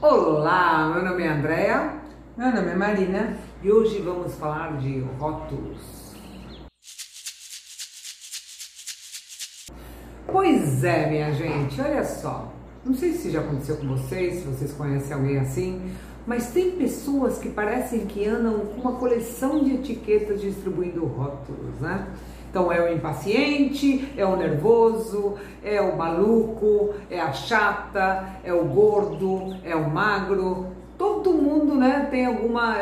Olá, meu nome é Andréa Meu nome é Marina. e hoje vamos falar de rótulos. Pois é, minha gente, olha só. Não sei se já aconteceu com vocês, se vocês conhecem alguém assim, mas tem pessoas que parecem que andam com uma coleção de etiquetas distribuindo rótulos, né? Então é o impaciente, é o nervoso, é o maluco, é a chata, é o gordo, é o magro. Todo mundo, né, tem alguma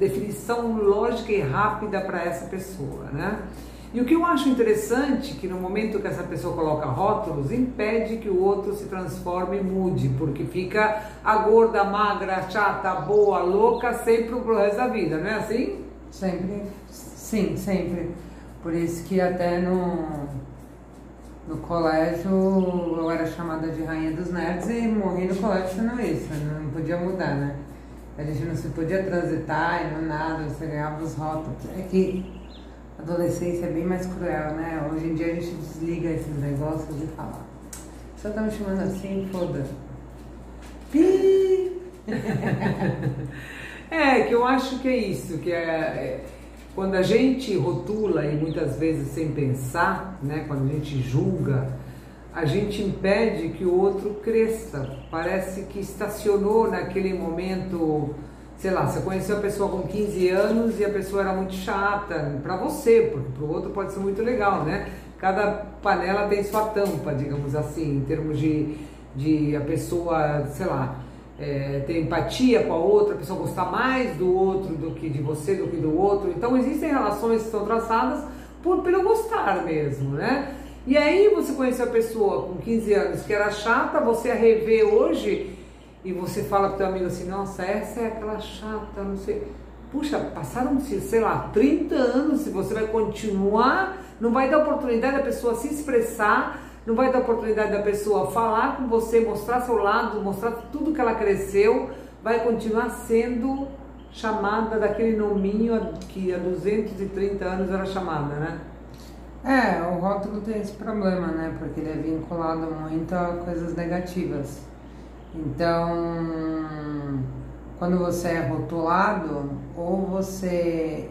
definição lógica e rápida para essa pessoa, né? E o que eu acho interessante que no momento que essa pessoa coloca rótulos, impede que o outro se transforme e mude, porque fica a gorda, magra, chata, boa, louca sempre pro resto da vida, não é assim? Sempre, sim, sempre. Por isso que até no, no colégio eu era chamada de rainha dos nerds e morri no colégio sendo isso, não podia mudar, né? A gente não se podia transitar e não nada, você ganhava os rótulos. É que a adolescência é bem mais cruel, né? Hoje em dia a gente desliga esses negócios e fala, você tá me chamando assim, foda-se. Pi! É, que eu acho que é isso, que é, é quando a gente rotula e muitas vezes sem pensar, né, quando a gente julga, a gente impede que o outro cresça. Parece que estacionou naquele momento, sei lá, você conheceu a pessoa com 15 anos e a pessoa era muito chata para você, porque para o outro pode ser muito legal, né? Cada panela tem sua tampa, digamos assim, em termos de, de a pessoa, sei lá, é, ter empatia com a outra, a pessoa gostar mais do outro do que de você, do que do outro. Então existem relações que são traçadas por, pelo gostar mesmo, né? E aí você conheceu a pessoa com 15 anos que era chata, você a revê hoje e você fala pro teu amigo assim, nossa, essa é aquela chata, não sei. Puxa, passaram-se, sei lá, 30 anos, se você vai continuar, não vai dar oportunidade da pessoa se expressar, não vai dar oportunidade da pessoa falar com você, mostrar seu lado, mostrar tudo que ela cresceu, vai continuar sendo chamada daquele nominho que há 230 anos era chamada, né? É, o rótulo tem esse problema, né? Porque ele é vinculado muito a coisas negativas. Então, quando você é rotulado, ou você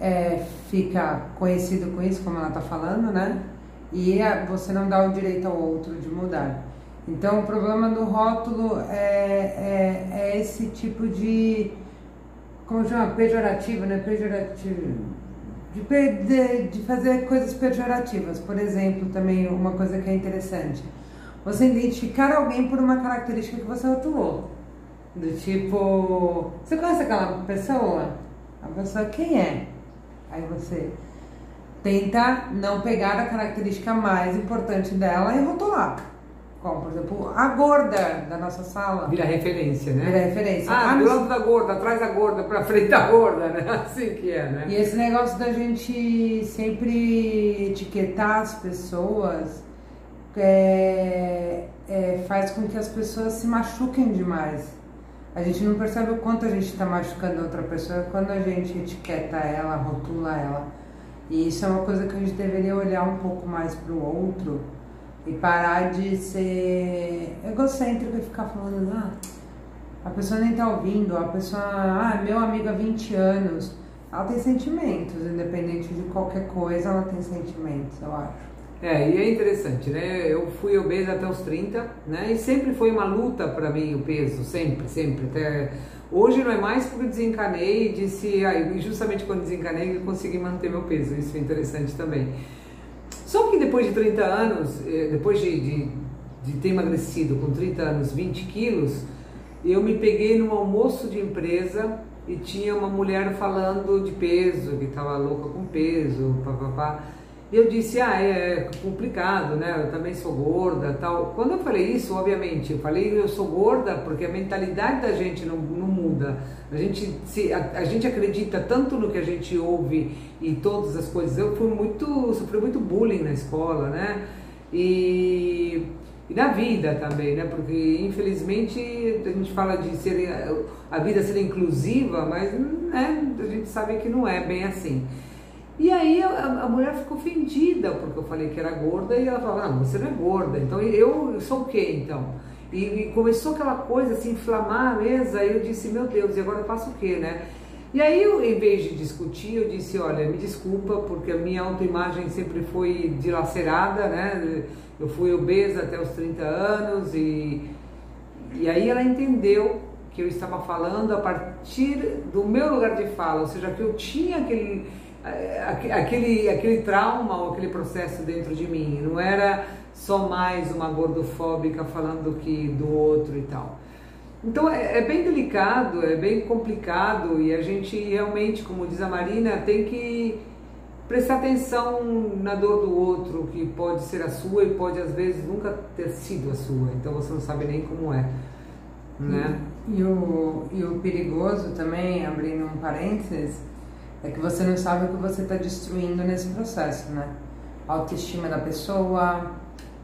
é, fica conhecido com isso, como ela tá falando, né? E você não dá o direito ao outro de mudar. Então, o problema do rótulo é, é, é esse tipo de. Como chama? Pejorativo, né? Pejorativo. De, de, de fazer coisas pejorativas. Por exemplo, também uma coisa que é interessante. Você identificar alguém por uma característica que você rotulou. Do tipo. Você conhece aquela pessoa? A pessoa quem é? Aí você tenta não pegar a característica mais importante dela e rotular. Como, por exemplo, a gorda da nossa sala. Vira referência, né? Vira referência. Ah, Ah, do lado da gorda, atrás da gorda, pra frente da gorda, né? Assim que é, né? E esse negócio da gente sempre etiquetar as pessoas é, é, faz com que as pessoas se machuquem demais. A gente não percebe o quanto a gente está machucando outra pessoa quando a gente etiqueta ela, rotula ela. E isso é uma coisa que a gente deveria olhar um pouco mais para o outro e parar de ser egocêntrico e ficar falando, ah, a pessoa nem tá ouvindo, a pessoa, ah, meu amigo há 20 anos. Ela tem sentimentos, independente de qualquer coisa, ela tem sentimentos, eu acho. É, e é interessante, né? Eu fui obesa até os 30, né? E sempre foi uma luta pra mim o peso, sempre, sempre. Até hoje não é mais porque desencanei e disse, ah, e justamente quando desencanei eu consegui manter meu peso. Isso é interessante também. Só que depois de 30 anos, eh, depois de, de, de ter emagrecido com 30 anos 20 quilos, eu me peguei num almoço de empresa e tinha uma mulher falando de peso, que estava louca com peso, papapá. E eu disse, ah, é complicado, né? Eu também sou gorda tal. Quando eu falei isso, obviamente, eu falei eu sou gorda porque a mentalidade da gente não, não muda. A gente, se, a, a gente acredita tanto no que a gente ouve e todas as coisas. Eu fui muito, sofri muito bullying na escola, né? E, e na vida também, né? Porque infelizmente a gente fala de ser a vida ser inclusiva, mas né, a gente sabe que não é bem assim. E aí a, a mulher ficou ofendida porque eu falei que era gorda e ela falou, não, você não é gorda, então eu, eu sou o quê então? E, e começou aquela coisa assim, inflamar a mesa, aí eu disse, meu Deus, e agora eu faço o quê, né? E aí, eu, em vez de discutir, eu disse, olha, me desculpa, porque a minha autoimagem sempre foi dilacerada, né? Eu fui obesa até os 30 anos e, e aí ela entendeu que eu estava falando a partir do meu lugar de fala, ou seja, que eu tinha aquele, aquele, aquele trauma ou aquele processo dentro de mim, não era só mais uma gordofóbica falando que do outro e tal. Então é, é, bem delicado, é bem complicado e a gente realmente, como diz a Marina, tem que prestar atenção na dor do outro, que pode ser a sua e pode às vezes nunca ter sido a sua, então você não sabe nem como é. Né? E, e o, e o perigoso também, abrindo um parênteses, é que você não sabe o que você está destruindo nesse processo, né? A autoestima da pessoa,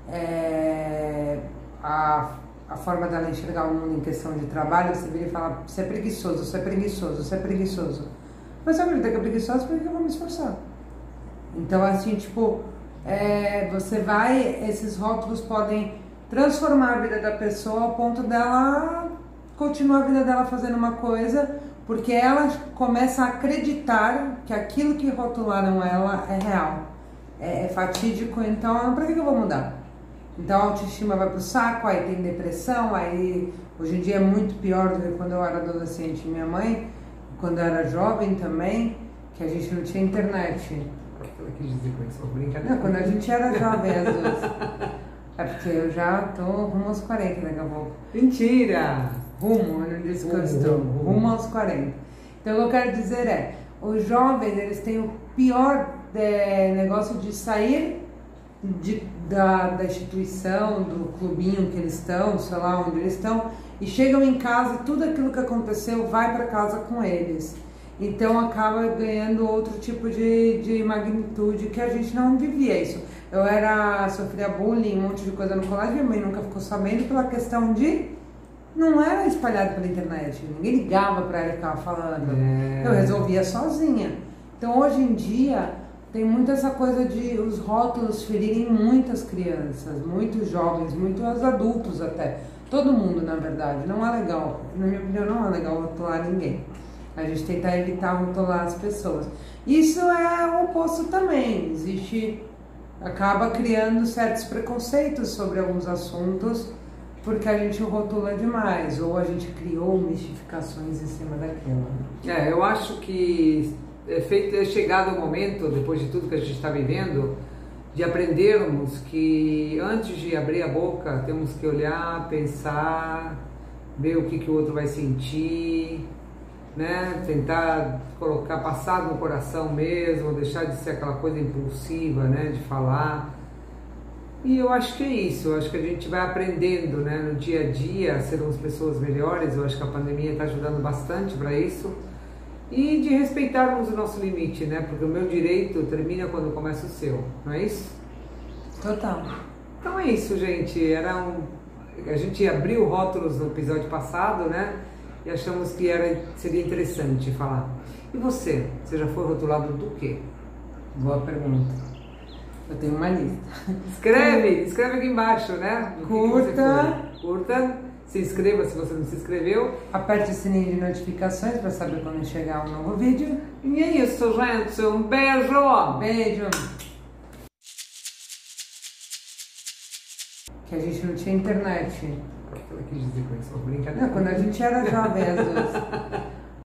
é, a, a forma dela enxergar o mundo em questão de trabalho, você vira e fala, você é preguiçoso, você é preguiçoso, você é preguiçoso. Mas se eu acredito que é preguiçoso, por que eu vou me esforçar? Então, assim, tipo, é, você vai, esses rótulos podem transformar a vida da pessoa ao ponto dela continuar a vida dela fazendo uma coisa, porque ela começa a acreditar que aquilo que rotularam ela é real, é, é fatídico, então, para que, eu vou mudar? Então a autoestima vai pro saco, aí tem depressão, aí hoje em dia é muito pior do que quando eu era adolescente. Minha mãe, quando eu era jovem também, que a gente não tinha internet. Ela quis dizer com isso, brincadeira. Não, quando a gente era jovem, as duas. É porque eu já tô rumo aos 40 daqui a pouco. Mentira! Rumo, eu não disse que eu estou. Rumo, rumo aos 40. Então o que eu quero dizer é, os jovens, eles têm o pior é, negócio de sair de, da, da instituição, do clubinho que eles estão, sei lá onde eles estão, e chegam em casa e tudo aquilo que aconteceu vai para casa com eles. Então acaba ganhando outro tipo de, de magnitude que a gente não vivia isso. Eu era, sofria bullying, um monte de coisa no colégio, minha mãe nunca ficou sabendo pela questão de não era espalhado pela internet, ninguém ligava para ela estava falando. É. Eu resolvia sozinha. Então hoje em dia tem muito essa coisa de os rótulos ferirem muitas crianças, muitos jovens, muitos adultos até. Todo mundo, na verdade. Não é legal. Na minha opinião, não é legal rotular ninguém. A gente tentar evitar rotular as pessoas. Isso é o oposto também. Existe. acaba criando certos preconceitos sobre alguns assuntos porque a gente rotula demais ou a gente criou mistificações em cima daquilo. É, eu acho que é feito é chegado o momento, depois de tudo que a gente está vivendo, de aprendermos que antes de abrir a boca temos que olhar, pensar, ver o que, que o outro vai sentir, né? tentar colocar, passar no coração mesmo, deixar de ser aquela coisa impulsiva né? de falar. E eu acho que é isso, eu acho que a gente vai aprendendo né? no dia a dia a sermos pessoas melhores, eu acho que a pandemia está ajudando bastante para isso e de respeitarmos o nosso limite, né? Porque o meu direito termina quando começa o seu, não é isso? Total. Então é isso, gente. Era um... A gente abriu rótulos no episódio passado, né? E achamos que era, seria interessante falar. E você? Você já foi rotulado do quê? Boa pergunta. Eu tenho uma lista. Escreve, escreve aqui embaixo, né? Curta. Curta se inscreva se você não se inscreveu. Aperte o sininho de notificações para saber quando chegar um novo vídeo. E é isso, gente. Um beijo! Beijo! Que a gente não tinha internet. Ela quis dizer com isso, brincadeira. Não, quando a gente era jovem, às vezes.